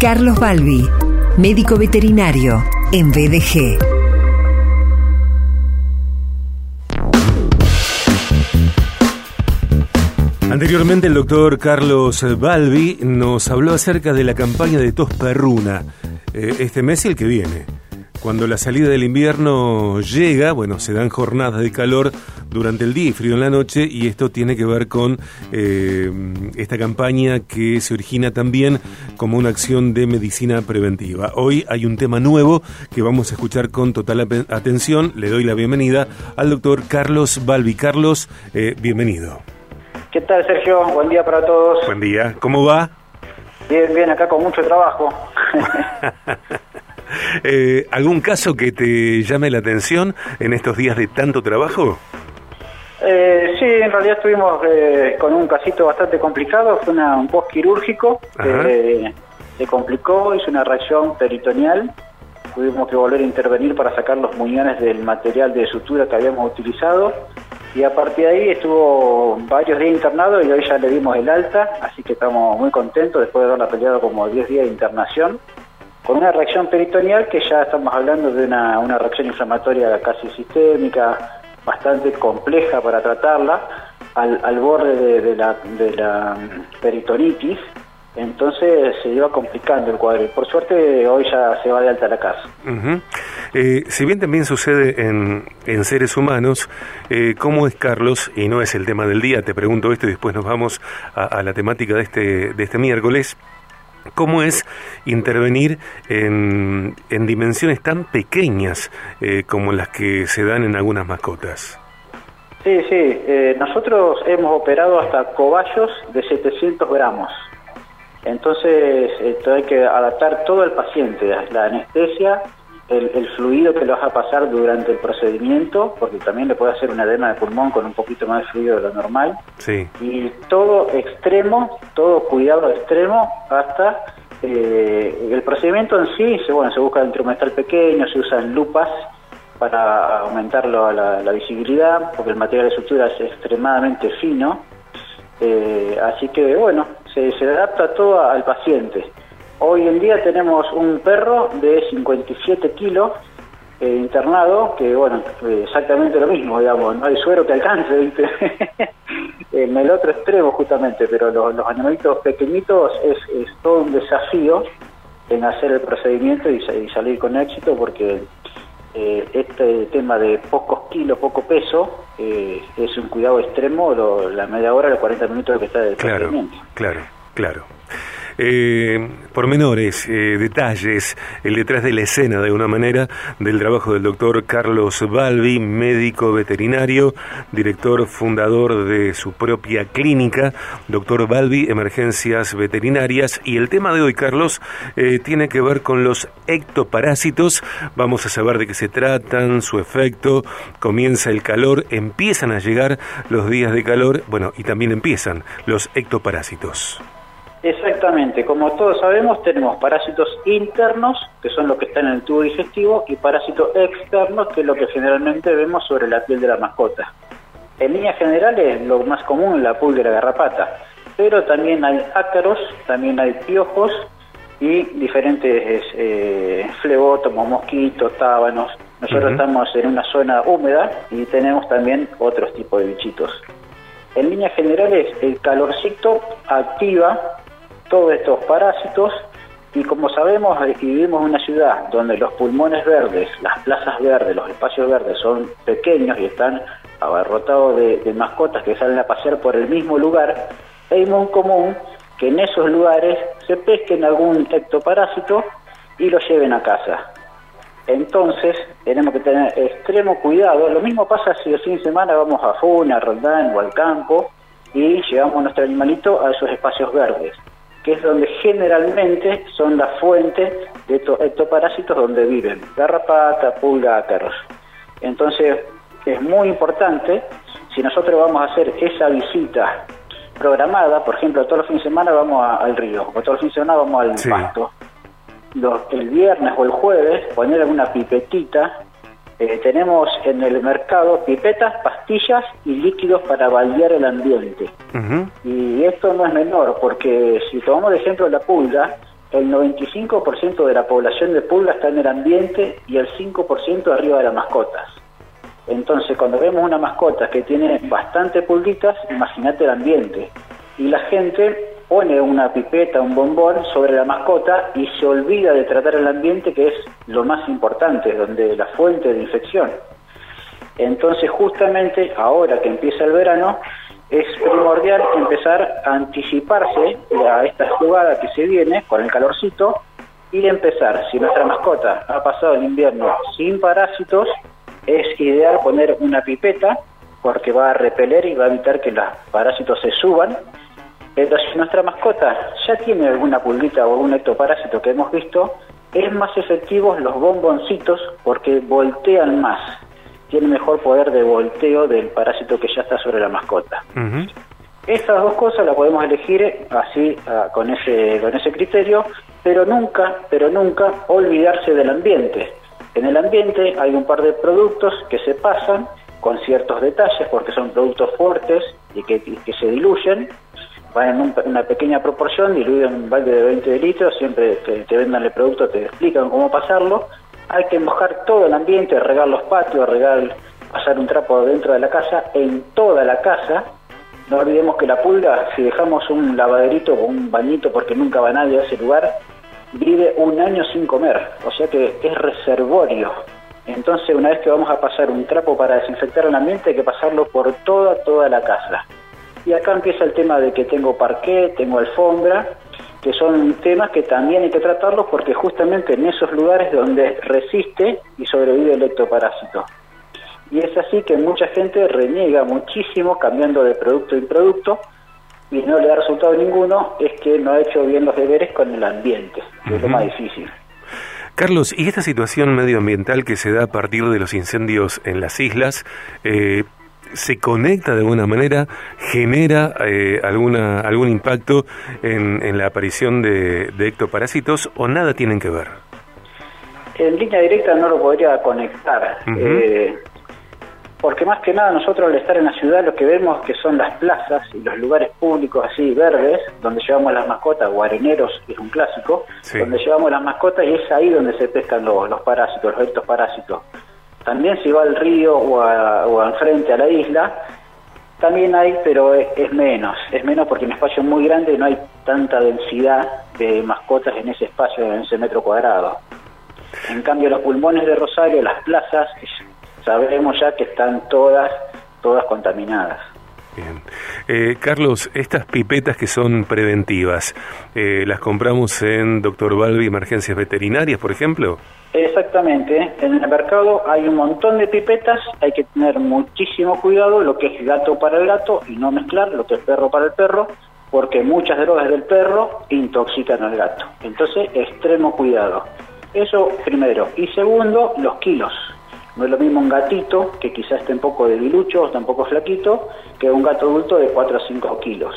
Carlos Balbi, médico veterinario en BDG. Anteriormente el doctor Carlos Balbi nos habló acerca de la campaña de tos perruna, eh, este mes y el que viene. Cuando la salida del invierno llega, bueno, se dan jornadas de calor durante el día y frío en la noche y esto tiene que ver con eh, esta campaña que se origina también como una acción de medicina preventiva. Hoy hay un tema nuevo que vamos a escuchar con total atención. Le doy la bienvenida al doctor Carlos Balbi. Carlos, eh, bienvenido. ¿Qué tal, Sergio? Buen día para todos. Buen día. ¿Cómo va? Bien, bien, acá con mucho trabajo. Eh, ¿Algún caso que te llame la atención en estos días de tanto trabajo? Eh, sí, en realidad estuvimos eh, con un casito bastante complicado, fue un post quirúrgico, se complicó, hizo una reacción peritoneal, tuvimos que volver a intervenir para sacar los muñones del material de sutura que habíamos utilizado y a partir de ahí estuvo varios días internado y hoy ya le dimos el alta, así que estamos muy contentos después de haberla peleado como 10 días de internación con una reacción peritoneal que ya estamos hablando de una, reacción inflamatoria casi sistémica, bastante compleja para tratarla, al, borde de, la, de la peritonitis, entonces se iba complicando el cuadro. Por suerte hoy ya se va de alta la casa. Eh, si bien también sucede en, en seres humanos, eh, ¿cómo es Carlos? Y no es el tema del día, te pregunto esto y después nos vamos a, a la temática de este, de este miércoles. ¿Cómo es intervenir en, dimensiones tan pequeñas eh, como las que se dan en algunas mascotas? Sí, sí. Eh, nosotros hemos operado hasta cobayos de 700 gramos. Entonces, hay que adaptar todo al paciente, la anestesia, el, fluido que le vas a pasar durante el procedimiento, porque también le puede hacer una edema de pulmón con un poquito más de fluido de lo normal. Sí. Y todo extremo, todo cuidado extremo hasta eh, el procedimiento en sí, se, bueno, se busca instrumental pequeño, se usan lupas para aumentar la, la, visibilidad, porque el material de sutura es extremadamente fino. Eh, así que, bueno, se, se adapta todo al paciente. Hoy en día tenemos un perro de 57 kilos eh, internado, que bueno, exactamente lo mismo, digamos, no hay suero que alcance, ¿viste? en el otro extremo justamente, pero los, animalitos pequeñitos es, todo un desafío en hacer el procedimiento y, salir con éxito porque eh, este tema de pocos kilos, poco peso, eh, es un cuidado extremo, la media hora, los 40 minutos que está del procedimiento. Claro, claro eh, pormenores, eh, detalles, el detrás de la escena de una manera del trabajo del doctor Carlos Balbi, médico veterinario, director fundador de su propia clínica, doctor Balbi, emergencias veterinarias. Y el tema de hoy, Carlos, eh, tiene que ver con los ectoparásitos. Vamos a saber de qué se tratan, su efecto, comienza el calor, empiezan a llegar los días de calor, bueno, y también empiezan los ectoparásitos. Exactamente, como todos sabemos tenemos parásitos internos, que son los que están en el tubo digestivo, y parásitos externos, que es lo que generalmente vemos sobre la piel de la mascota. En líneas generales, lo más común es la pulga garrapata, pero también hay ácaros, también hay piojos y diferentes eh, flebótomos, mosquitos, tábanos. Nosotros estamos en una zona húmeda y tenemos también otros tipos de bichitos. En líneas generales, el calorcito activa todos estos parásitos y como sabemos y vivimos en una ciudad donde los pulmones verdes, las plazas verdes, los espacios verdes son pequeños y están abarrotados de, mascotas que salen a pasear por el mismo lugar, es muy común que en esos lugares se pesquen algún ectoparásito y lo lleven a casa. Entonces tenemos que tener extremo cuidado. Lo mismo pasa si el fin de semana vamos a Funa, a Roldán o al campo y llevamos nuestro animalito a esos espacios verdes que es donde generalmente son la fuente de estos ectoparásitos donde viven, garrapata, pulga, ácaros. Entonces, es muy importante, si nosotros vamos a hacer esa visita programada, por ejemplo, todos los fines de semana vamos al río, o todos los fines de semana vamos al pasto, el viernes o el jueves poner una pipetita eh, tenemos en el mercado pipetas, pastillas y líquidos para baldear el ambiente. Y esto no es menor, porque si tomamos de ejemplo la pulga, el 95% de la población de pulga está en el ambiente y el 5% arriba de las mascotas. Entonces, cuando vemos una mascota que tiene bastante pulguitas, imagínate el ambiente. Y la gente pone una pipeta, un bombón sobre la mascota y se olvida de tratar el ambiente, que es lo más importante, donde la fuente de infección. Entonces, justamente ahora que empieza el verano, es primordial empezar a anticiparse a esta jugada que se viene con el calorcito y empezar, si nuestra mascota ha pasado el invierno sin parásitos, es ideal poner una pipeta porque va a repeler y va a evitar que los parásitos se suban. Nuestra mascota ya tiene alguna pulguita o algún ectoparásito que hemos visto, es más efectivos los bomboncitos porque voltean más tiene mejor poder de volteo del parásito que ya está sobre la mascota. Estas dos cosas las podemos elegir así ah, con ese con ese criterio, pero nunca, pero nunca olvidarse del ambiente. En el ambiente hay un par de productos que se pasan con ciertos detalles porque son productos fuertes y que, se diluyen, van en una pequeña proporción, diluidos en un balde de 20 litros, siempre te vendan el producto te explican cómo pasarlo, hay que mojar todo el ambiente, regar los patios, regar, pasar un trapo dentro de la casa, en toda la casa. No olvidemos que la pulga, si dejamos un lavaderito o un bañito porque nunca va nadie a ese lugar, vive un año sin comer, o sea que es reservorio. Entonces, una vez que vamos a pasar un trapo para desinfectar el ambiente, hay que pasarlo por toda, toda la casa. Y acá empieza el tema de que tengo parqué, tengo alfombra, que son temas que también hay que tratarlos porque justamente en esos lugares donde resiste y sobrevive el ectoparásito. Y es así que mucha gente reniega muchísimo cambiando de producto en producto y no le da resultado ninguno, es que no ha hecho bien los deberes con el ambiente, que es lo más difícil. Carlos, ¿y esta situación medioambiental que se da a partir de los incendios en las islas, eh, se conecta de alguna manera, genera eh, alguna, algún impacto en, en la aparición de, ectoparásitos o nada tienen que ver? En línea directa no lo podría conectar, eh, porque más que nada nosotros al estar en la ciudad lo que vemos que son las plazas y los lugares públicos así verdes, donde llevamos las mascotas, guareneros es un clásico, donde llevamos las mascotas y es ahí donde se pescan los, los parásitos, los ectoparásitos. También si va al río o, a, o al frente a la isla, también hay, pero es, menos. Es menos porque un espacio muy grande no hay tanta densidad de mascotas en ese espacio, en ese metro cuadrado. En cambio, los pulmones de Rosario, las plazas, sabemos ya que están todas, todas contaminadas. Bien. Eh, Carlos, estas pipetas que son preventivas, eh, ¿las compramos en Doctor Balbi Emergencias Veterinarias, por ejemplo? Exactamente. En el mercado hay un montón de pipetas, hay que tener muchísimo cuidado lo que es gato para el gato y no mezclar lo que es perro para el perro, porque muchas drogas del perro intoxican al gato. Entonces, extremo cuidado. Eso primero. Y segundo, los kilos. No es lo mismo un gatito, que quizás esté un poco debilucho o está un poco flaquito, que un gato adulto de 4 a 5 kilos.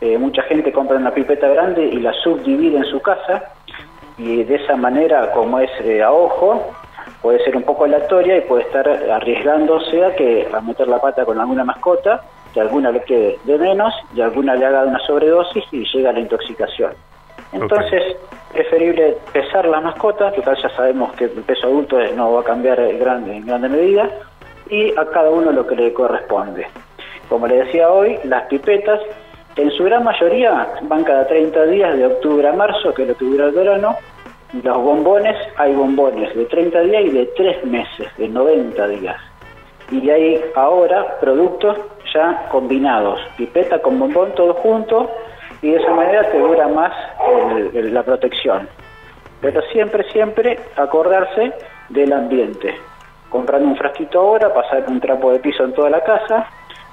Eh, mucha gente compra una pipeta grande y la subdivide en su casa y de esa manera, como es eh, a ojo, puede ser un poco aleatoria y puede estar arriesgándose a que a meter la pata con alguna mascota, que alguna le quede de menos y alguna le haga una sobredosis y llega a la intoxicación. Entonces, preferible pesar la mascota, que tal ya sabemos que el peso adulto no va a cambiar en grande, en grande medida, y a cada uno lo que le corresponde. Como le decía hoy, las pipetas en su gran mayoría van cada 30 días de octubre a marzo, que es lo que dura el verano. Los bombones, hay bombones de 30 días y de 3 meses, de 90 días. Y hay ahora productos ya combinados, pipeta con bombón todo junto, y de esa manera te dura más la protección. Pero siempre, siempre acordarse del ambiente. Comprando un frasquito ahora, pasar un trapo de piso en toda la casa,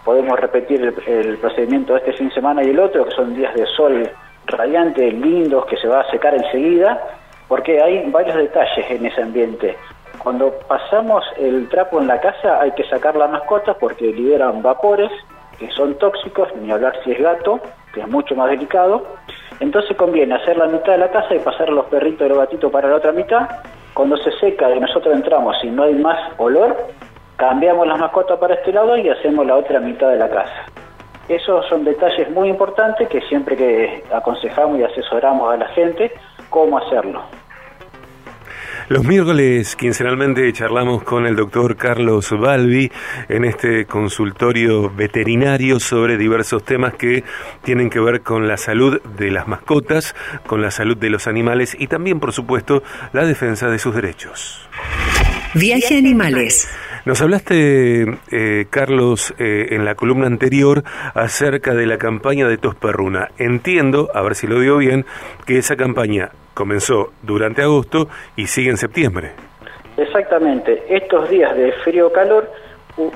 podemos repetir el, procedimiento de este fin de semana y el otro, que son días de sol radiante, lindos, que se va a secar enseguida, porque hay varios detalles en ese ambiente. Cuando pasamos el trapo en la casa hay que sacar las mascotas porque liberan vapores que son tóxicos, ni hablar si es gato, que es mucho más delicado. Entonces conviene hacer la mitad de la casa y pasar los perritos y los gatitos para la otra mitad. Cuando se seca y nosotros entramos y no hay más olor, cambiamos las mascotas para este lado y hacemos la otra mitad de la casa. Esos son detalles muy importantes que siempre que aconsejamos y asesoramos a la gente cómo hacerlo. Los miércoles quincenalmente charlamos con el doctor Carlos Balbi en este consultorio veterinario sobre diversos temas que tienen que ver con la salud de las mascotas, con la salud de los animales y también, por supuesto, la defensa de sus derechos. Viaje Animales. Nos hablaste, eh, Carlos, eh, en la columna anterior acerca de la campaña de Tos Perruna. Entiendo, a ver si lo digo bien, que esa campaña comenzó durante agosto y sigue en septiembre. Exactamente. Estos días de frío-calor,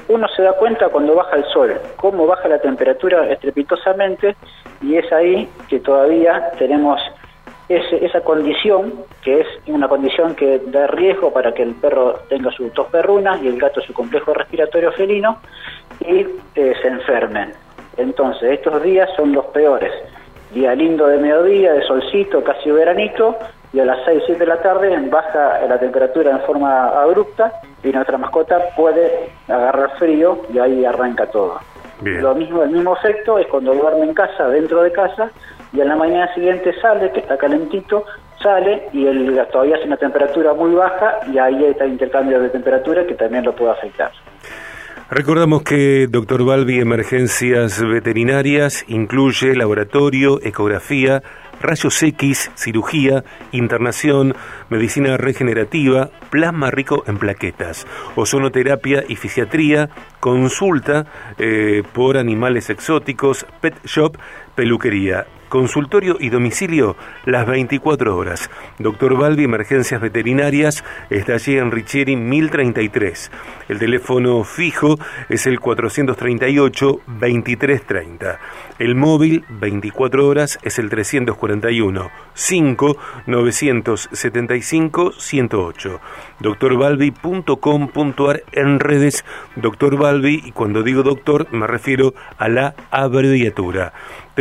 uno se da cuenta cuando baja el sol, cómo baja la temperatura estrepitosamente y es ahí que todavía tenemos esa condición, que es una condición que da riesgo para que el perro tenga su tos perruna y el gato su complejo respiratorio felino y eh, se enfermen. Entonces, estos días son los peores. Día lindo de mediodía, de solcito, casi veranito, y a las 6, 7 de la tarde baja la temperatura en forma abrupta y nuestra mascota puede agarrar frío y ahí arranca todo. Lo mismo, el mismo efecto es cuando duerme en casa, dentro de casa, y a la mañana siguiente sale, que está calentito, sale y el, todavía hace una temperatura muy baja y ahí está intercambio de temperatura que también lo puede afectar. Recordamos que Dr. Balbi Emergencias Veterinarias incluye laboratorio, ecografía, rayos X, cirugía, internación, medicina regenerativa, plasma rico en plaquetas, ozonoterapia y fisiatría, consulta eh, por animales exóticos, pet shop, peluquería consultorio y domicilio las 24 horas. Doctor Balbi, Emergencias Veterinarias, está allí en Richieri 1033. El teléfono fijo es el 438-2330. El móvil 24 horas es el 341 5 975 108. Doctorbalbi.com.ar en redes Doctor Balbi y cuando digo doctor me refiero a la abreviatura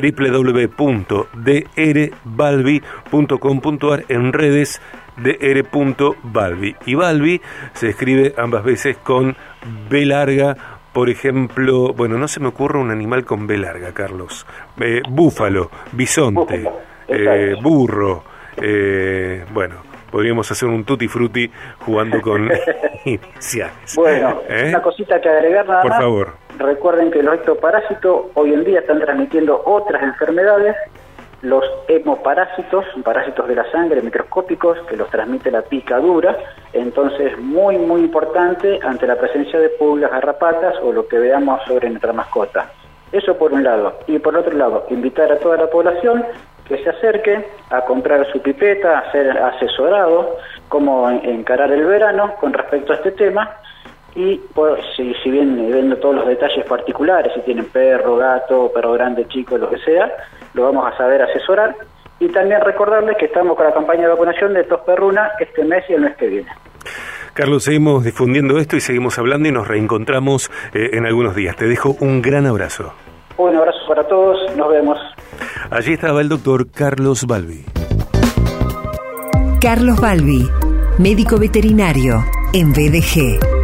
www.drbalbi.com.ar en redes dr.balbi. Y Balbi se escribe ambas veces con B larga, por ejemplo, bueno, no se me ocurre un animal con B larga, Carlos. Eh, búfalo, bisonte, eh, burro, eh, bueno, podríamos hacer un tutti frutti jugando con iniciales. Bueno, una cosita que agregar nada Por favor Recuerden que los ectoparásitos hoy en día están transmitiendo otras enfermedades, los hemoparásitos, parásitos de la sangre microscópicos que los transmite la picadura, entonces muy muy importante ante la presencia de pulgas, garrapatas o lo que veamos sobre nuestra mascota. Eso por un lado. Y por otro lado, invitar a toda la población que se acerque a comprar su pipeta, a ser asesorado, cómo encarar el verano con respecto a este tema y pues, si, si, bien viendo todos los detalles particulares, si tienen perro, gato, perro grande, chico, lo que sea, lo vamos a saber asesorar. Y también recordarles que estamos con la campaña de vacunación de tos perruna este mes y el mes que viene. Carlos, seguimos difundiendo esto y seguimos hablando y nos reencontramos eh, en algunos días. Te dejo un gran abrazo. Un abrazo para todos, nos vemos. Allí estaba el doctor Carlos Balbi. Carlos Balbi, médico veterinario en BDG.